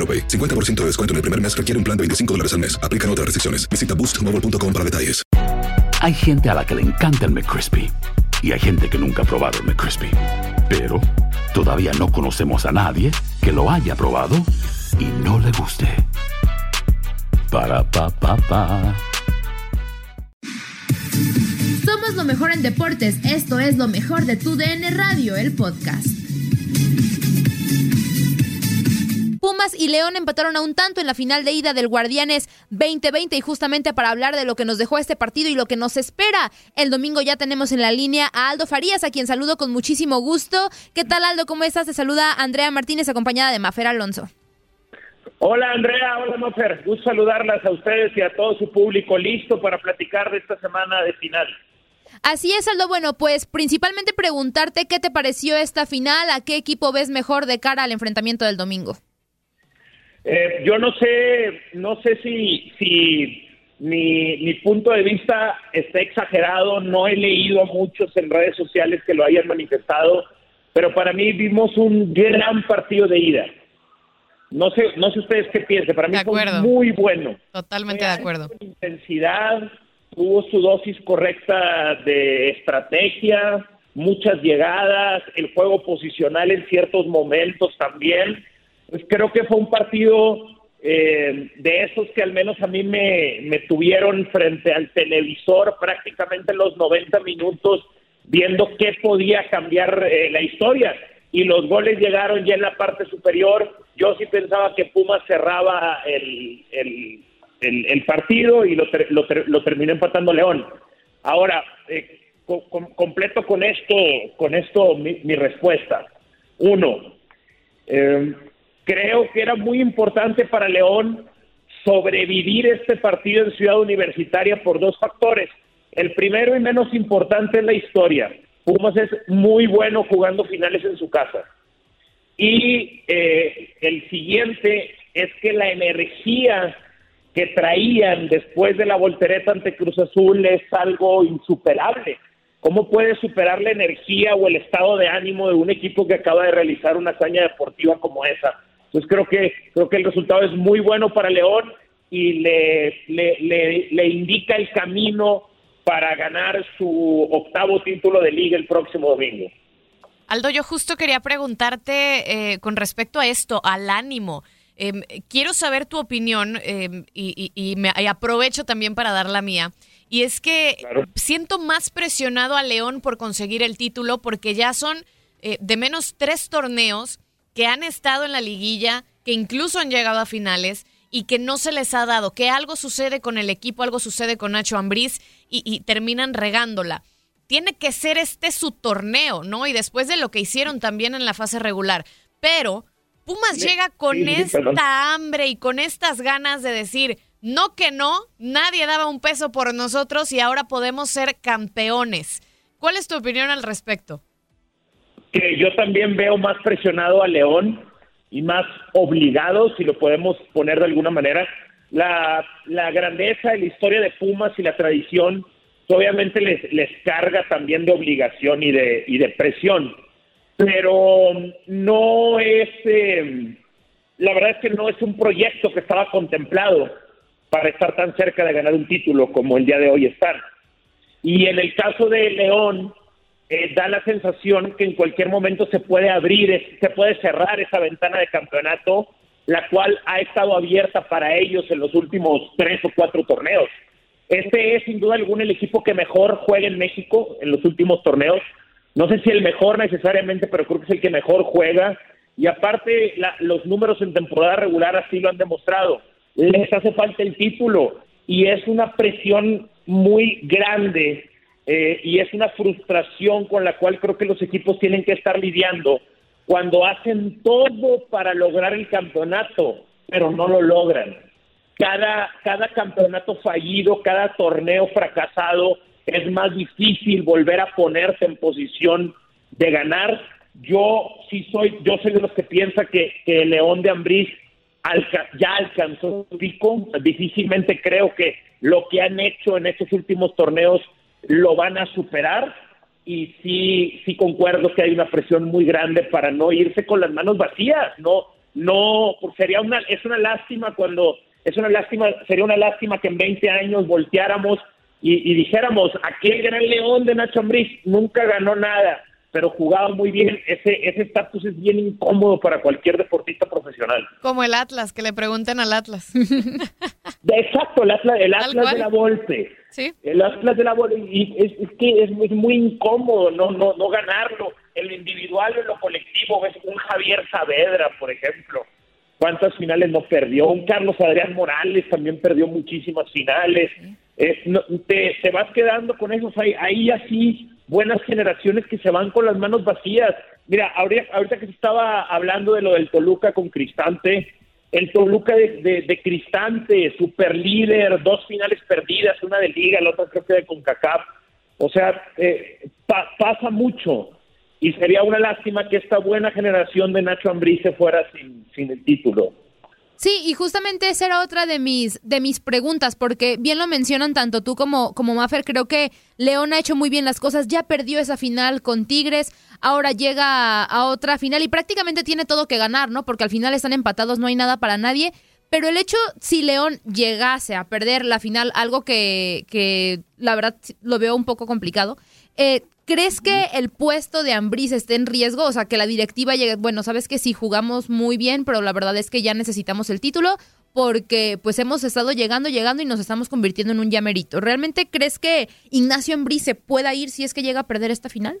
AroPay. 50% de descuento en el primer mes requiere un plan de 25 dólares al mes. Aplican otras restricciones. Visita boostmobile.com para detalles. Hay gente a la que le encanta el McCrispy y hay gente que nunca ha probado el McCrispy. Pero todavía no conocemos a nadie que lo haya probado y no le guste. Para pa pa pa. Somos lo mejor en deportes. Esto es lo mejor de tu DN Radio, el podcast. Pumas y León empataron a un tanto en la final de ida del Guardianes 2020 y justamente para hablar de lo que nos dejó este partido y lo que nos espera el domingo ya tenemos en la línea a Aldo Farías, a quien saludo con muchísimo gusto. ¿Qué tal Aldo? ¿Cómo estás? Te saluda Andrea Martínez acompañada de Mafer Alonso. Hola Andrea, hola Mafer, gusto saludarlas a ustedes y a todo su público listo para platicar de esta semana de final. Así es, Aldo. Bueno, pues principalmente preguntarte qué te pareció esta final, a qué equipo ves mejor de cara al enfrentamiento del domingo. Eh, yo no sé, no sé si, si mi, mi punto de vista está exagerado, no he leído a muchos en redes sociales que lo hayan manifestado, pero para mí vimos un gran partido de ida. No sé, no sé ustedes qué piensan, para mí fue muy bueno. Totalmente de acuerdo. Intensidad, tuvo su dosis correcta de estrategia, muchas llegadas, el juego posicional en ciertos momentos también pues creo que fue un partido eh, de esos que al menos a mí me, me tuvieron frente al televisor prácticamente los 90 minutos viendo qué podía cambiar eh, la historia. Y los goles llegaron ya en la parte superior. Yo sí pensaba que Pumas cerraba el, el, el, partido y lo, lo, terminó empatando León. Ahora, eh, completo con esto, con esto mi, mi respuesta. Uno, eh, Creo que era muy importante para León sobrevivir este partido en Ciudad Universitaria por dos factores. El primero y menos importante es la historia. Pumas es muy bueno jugando finales en su casa. Y eh, el siguiente es que la energía que traían después de la voltereta ante Cruz Azul es algo insuperable. ¿Cómo puede superar la energía o el estado de ánimo de un equipo que acaba de realizar una hazaña deportiva como esa? Entonces creo que creo que el resultado es muy bueno para León y le, le, le, indica el camino para ganar su octavo título de liga el próximo domingo. Aldo, yo justo quería preguntarte eh, con respecto a esto, al ánimo. Em, quiero saber tu opinión em, y, y, me, aprovecho también para dar la mía. Y es que siento más presionado a León por conseguir el título porque ya son eh, de menos tres torneos que han estado en la liguilla, que incluso han llegado a finales y que no se les ha dado, que algo sucede con el equipo, algo sucede con Nacho Ambriz y, terminan regándola. Tiene que ser este su torneo, ¿no? Y después de lo que hicieron también en la fase regular. Pero Pumas llega con esta hambre y con estas ganas de decir, no que no, nadie daba un peso por nosotros y ahora podemos ser campeones. ¿Cuál es tu opinión al respecto? que yo también veo más presionado a León y más obligado, si lo podemos poner de alguna manera, la, la grandeza y la historia de Pumas y la tradición obviamente les, les carga también de obligación y de, y de presión, pero no es, eh, la verdad es que no es un proyecto que estaba contemplado para estar tan cerca de ganar un título como el día de hoy están. Y en el caso de León, eh, da la sensación que en cualquier momento se puede abrir, se puede cerrar esa ventana de campeonato, la cual ha estado abierta para ellos en los últimos tres o cuatro torneos. Este es sin duda alguna el equipo que mejor juega en México en los últimos torneos. No sé si el mejor necesariamente, pero creo que es el que mejor juega. Y aparte, los números en temporada regular así lo han demostrado. Les hace falta el título y es una presión muy grande eh, y es una frustración con la cual creo que los equipos tienen que estar lidiando cuando hacen todo para lograr el campeonato, pero no lo logran cada, cada campeonato fallido, cada torneo fracasado, es más difícil volver a ponerse en posición de ganar. Yo sí soy, yo soy de los que piensa que, que León de Ambriz ya alcanzó su pico. Difícilmente creo que lo que han hecho en estos últimos torneos lo van a superar. Y sí, sí concuerdo que hay una presión muy grande para no irse con las manos vacías. No, no, sería una, es una lástima cuando es una lástima, sería una lástima que en 20 años volteáramos y, dijéramos, aquel gran león de Nacho Ambriz nunca ganó nada, pero jugaba muy bien. Ese ese estatus es bien incómodo para cualquier deportista profesional. Como el Atlas, que le pregunten al Atlas. Exacto, el Atlas, el Atlas de la Volpe. Sí. El Atlas de la Volpe. Y es, que es muy, incómodo no, no, no ganarlo. En lo individual o en lo colectivo, ves un Javier Saavedra, por ejemplo cuántas finales no perdió. Un Carlos Adrián Morales también perdió muchísimas finales. Eh, te, vas quedando con esos ahí, ahí así buenas generaciones que se van con las manos vacías. Mira, ahorita, que se estaba hablando de lo del Toluca con Cristante, el Toluca de, Cristante, super líder, dos finales perdidas, una de Liga, la otra creo que de CONCACAF. O sea, eh, pasa mucho y sería una lástima que esta buena generación de Nacho Ambriz se fuera sin, sin el título. Sí, y justamente esa era otra de mis, de mis preguntas, porque bien lo mencionan tanto tú como, como Maffer, creo que León ha hecho muy bien las cosas, ya perdió esa final con Tigres, ahora llega a, otra final y prácticamente tiene todo que ganar, ¿no? Porque al final están empatados, no hay nada para nadie, pero el hecho, si León llegase a perder la final, algo que, que la verdad lo veo un poco complicado, eh, ¿Crees que el puesto de Ambriz esté en riesgo? O sea, que la directiva llegue, bueno, sabes que sí jugamos muy bien, pero la verdad es que ya necesitamos el título porque pues hemos estado llegando, llegando y nos estamos convirtiendo en un llamerito. ¿Realmente crees que Ignacio Ambriz se pueda ir si es que llega a perder esta final?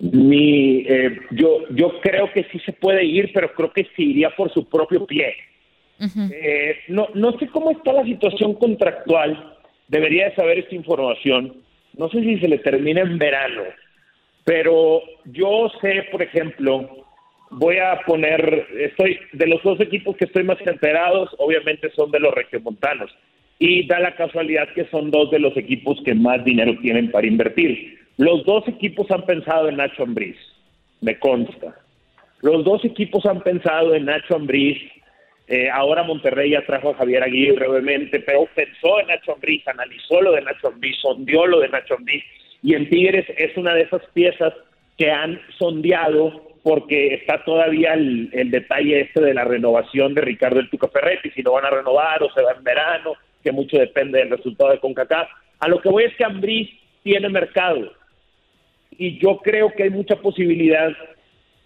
Mi, eh, yo, yo creo que sí se puede ir, pero creo que sí iría por su propio pie. eh, no, no sé cómo está la situación contractual, debería de saber esta información. No sé si se le termina en verano, pero yo sé, por ejemplo, voy a poner, estoy de los dos equipos que estoy más enterados, obviamente son de los regiomontanos, y da la casualidad que son dos de los equipos que más dinero tienen para invertir. Los dos equipos han pensado en Nacho Ambriz, me consta. Los dos equipos han pensado en Nacho Ambriz. Eh, ahora Monterrey ya trajo a Javier Aguirre, obviamente, pero pensó en Nacho Ambriz, analizó lo de Nacho Ambriz, sondeó lo de Nacho Ambriz. Y en Tigres es una de esas piezas que han sondeado porque está todavía el, detalle este de la renovación de Ricardo El Tuca Ferretti, si lo van a renovar o se va en verano, que mucho depende del resultado de CONCACAF. A lo que voy es que Ambriz tiene mercado y yo creo que hay mucha posibilidad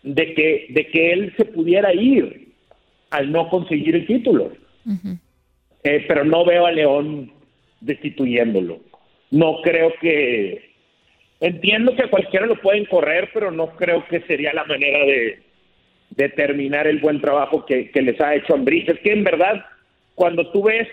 de que, de que él se pudiera ir al no conseguir el título. Eh, pero no veo a León destituyéndolo. No creo que... entiendo que a cualquiera lo pueden correr, pero no creo que sería la manera de, de terminar el buen trabajo que, les ha hecho Ambris. Es que en verdad, cuando tú ves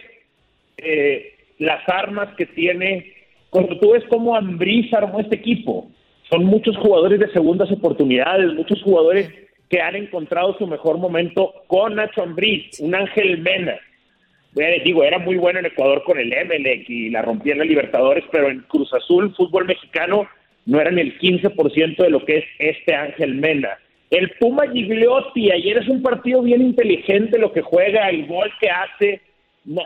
eh, las armas que tiene, cuando tú ves cómo Ambris armó este equipo, son muchos jugadores de segundas oportunidades, muchos jugadores que han encontrado su mejor momento con Nacho Ambriz, un Ángel Mena. digo, era muy bueno en Ecuador con el Emelec y la rompía en la Libertadores, pero en Cruz Azul, fútbol mexicano, no eran el 15% de lo que es este Ángel Mena. El Puma Gigliotti, ayer es un partido bien inteligente lo que juega, el gol que hace,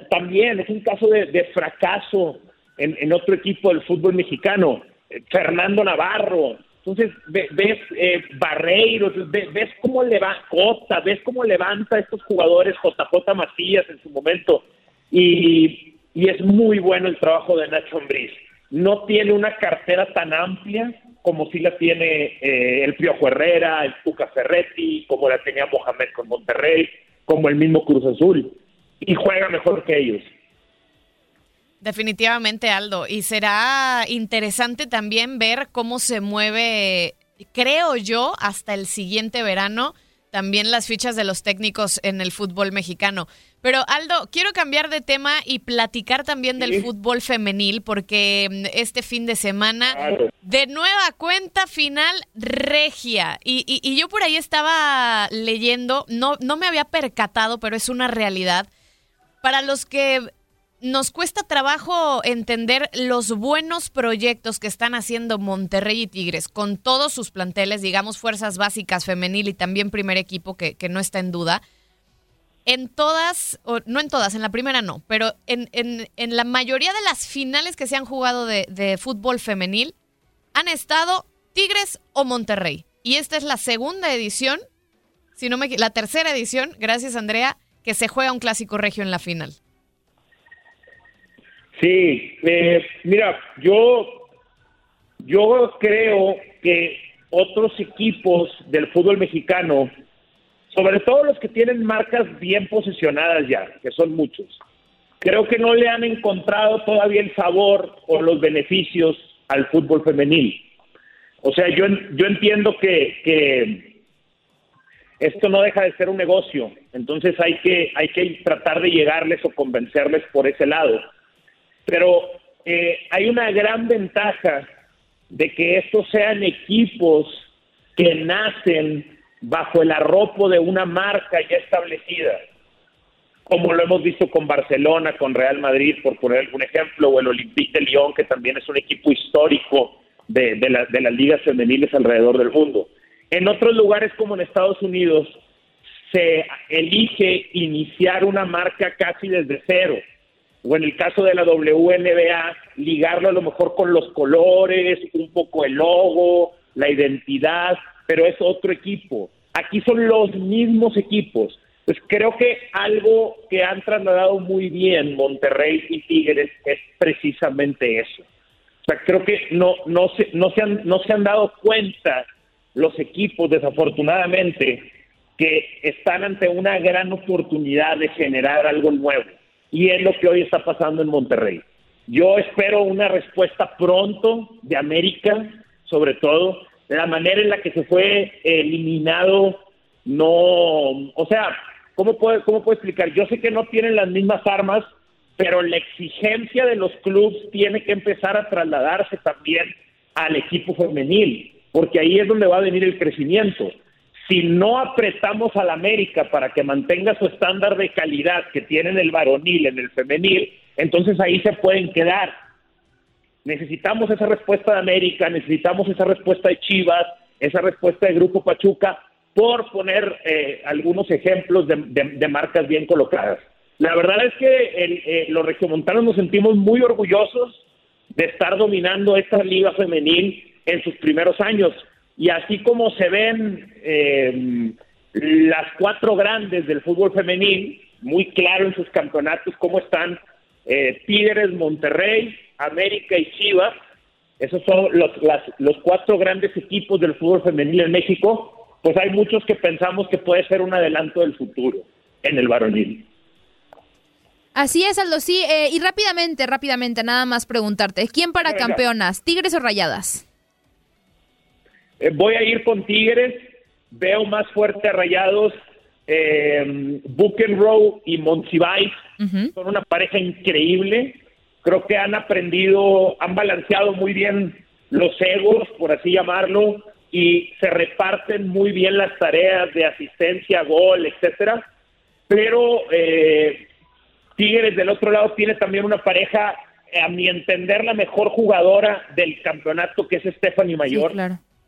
también es un caso de, fracaso en, en otro equipo del fútbol mexicano. Fernando Navarro, entonces ves eh, Barreiros, ves, cómo levanta Costa, ves cómo levanta estos jugadores, JJ Macías en su momento, y, es muy bueno el trabajo de Nacho Ambriz. No tiene una cartera tan amplia como si la tiene eh, el Piojo Herrera, el Tuca Ferretti, como la tenía Mohamed con Monterrey, como el mismo Cruz Azul, y juega mejor que ellos. Definitivamente, Aldo. Y será interesante también ver cómo se mueve, creo yo, hasta el siguiente verano, también las fichas de los técnicos en el fútbol mexicano. Pero Aldo, quiero cambiar de tema y platicar también del fútbol femenil, porque mm, este fin de semana, de nueva cuenta final regia. Y, y, yo por ahí estaba leyendo, no, no me había percatado, pero es una realidad. Para los que nos cuesta trabajo entender los buenos proyectos que están haciendo Monterrey y Tigres con todos sus planteles, digamos fuerzas básicas femenil y también primer equipo que, no está en duda. En todas, o no en todas, en la primera no, pero en, en, la mayoría de las finales que se han jugado de, de fútbol femenil han estado Tigres o Monterrey. Y esta es la segunda edición, si no me la tercera edición, gracias Andrea, que se juega un clásico regio en la final. Sí, eh, mira, yo, yo creo que otros equipos del fútbol mexicano, sobre todo los que tienen marcas bien posicionadas ya, que son muchos, creo que no le han encontrado todavía el sabor o los beneficios al fútbol femenil. O sea, yo, yo entiendo que, que esto no deja de ser un negocio, entonces hay que, hay que tratar de llegarles o convencerles por ese lado pero eh, hay una gran ventaja de que estos sean equipos que nacen bajo el arropo de una marca ya establecida, como lo hemos visto con Barcelona, con Real Madrid, por poner algún ejemplo, o el Olympique de Lyon, que también es un equipo histórico de, de las ligas femeniles alrededor del mundo. En otros lugares como en Estados Unidos, se elige iniciar una marca casi desde cero o en el caso de la WNBA, ligarlo a lo mejor con los colores, un poco el logo, la identidad, pero es otro equipo. Aquí son los mismos equipos. Pues creo que algo que han trasladado muy bien Monterrey y Tigres es precisamente eso. O sea, creo que no, no, se, no, se han, no se han dado cuenta los equipos, desafortunadamente, que están ante una gran oportunidad de generar algo nuevo y es lo que hoy está pasando en Monterrey. Yo espero una respuesta pronto de América, sobre todo, de la manera en la que se fue eliminado, no, o sea, ¿cómo puedo, cómo puedo explicar? Yo sé que no tienen las mismas armas, pero la exigencia de los clubes tiene que empezar a trasladarse también al equipo femenil, porque ahí es donde va a venir el crecimiento si no apretamos al América para que mantenga su estándar de calidad que tiene en el varonil, en el femenil, entonces ahí se pueden quedar. Necesitamos esa respuesta de América, necesitamos esa respuesta de Chivas, esa respuesta de Grupo Pachuca, por poner eh, algunos ejemplos de, marcas bien colocadas. La verdad es que eh, los regiomontanos nos sentimos muy orgullosos de estar dominando esta liga femenil en sus primeros años y así como se ven eh, las cuatro grandes del fútbol femenil, muy claro en sus campeonatos cómo están eh, Tigres, Monterrey, América y Chivas. Esos son los, los cuatro grandes equipos del fútbol femenil en México. Pues hay muchos que pensamos que puede ser un adelanto del futuro en el varonil. Así es, Aldo, sí. Eh, y rápidamente, rápidamente, nada más preguntarte, ¿quién para campeonas, Tigres o Rayadas? Eh, voy a ir con Tigres, veo más fuerte a Rayados, eh, Buchenroe y Monsiváis son una pareja increíble, creo que han aprendido, han balanceado muy bien los egos, por así llamarlo, y se reparten muy bien las tareas de asistencia, gol, etcétera. Pero eh, Tigres del otro lado tiene también una pareja, a mi entender, la mejor jugadora del campeonato, que es Stephanie Mayor.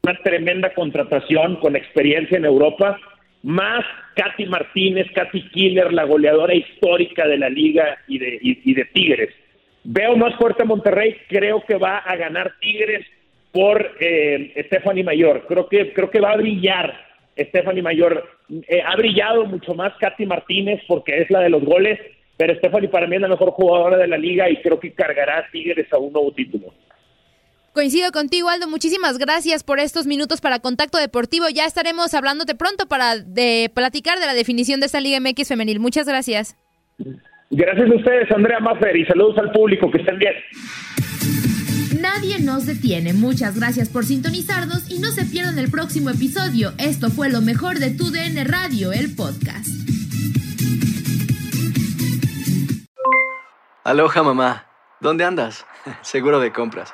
Una tremenda contratación con experiencia en Europa. Más Katy Martínez, Katy Killer, la goleadora histórica de la liga y de, y de Tigres. Veo más fuerte a Monterrey, creo que va a ganar Tigres por eh, Stephanie Mayor. Creo que, creo que va a brillar Stephanie Mayor. Eh, ha brillado mucho más Katy Martínez porque es la de los goles, pero Stephanie para mí es la mejor jugadora de la liga y creo que cargará Tigres a un nuevo título. Coincido contigo, Aldo. Muchísimas gracias por estos minutos para Contacto Deportivo. Ya estaremos hablándote pronto para de platicar de la definición de esta Liga MX femenil. Muchas gracias. Gracias a ustedes, Andrea Maffer, y saludos al público, que estén bien. Nadie nos detiene. Muchas gracias por sintonizarnos y no se pierdan el próximo episodio. Esto fue lo mejor de Tu DN Radio, el podcast. Aloha mamá, ¿dónde andas? Seguro de compras.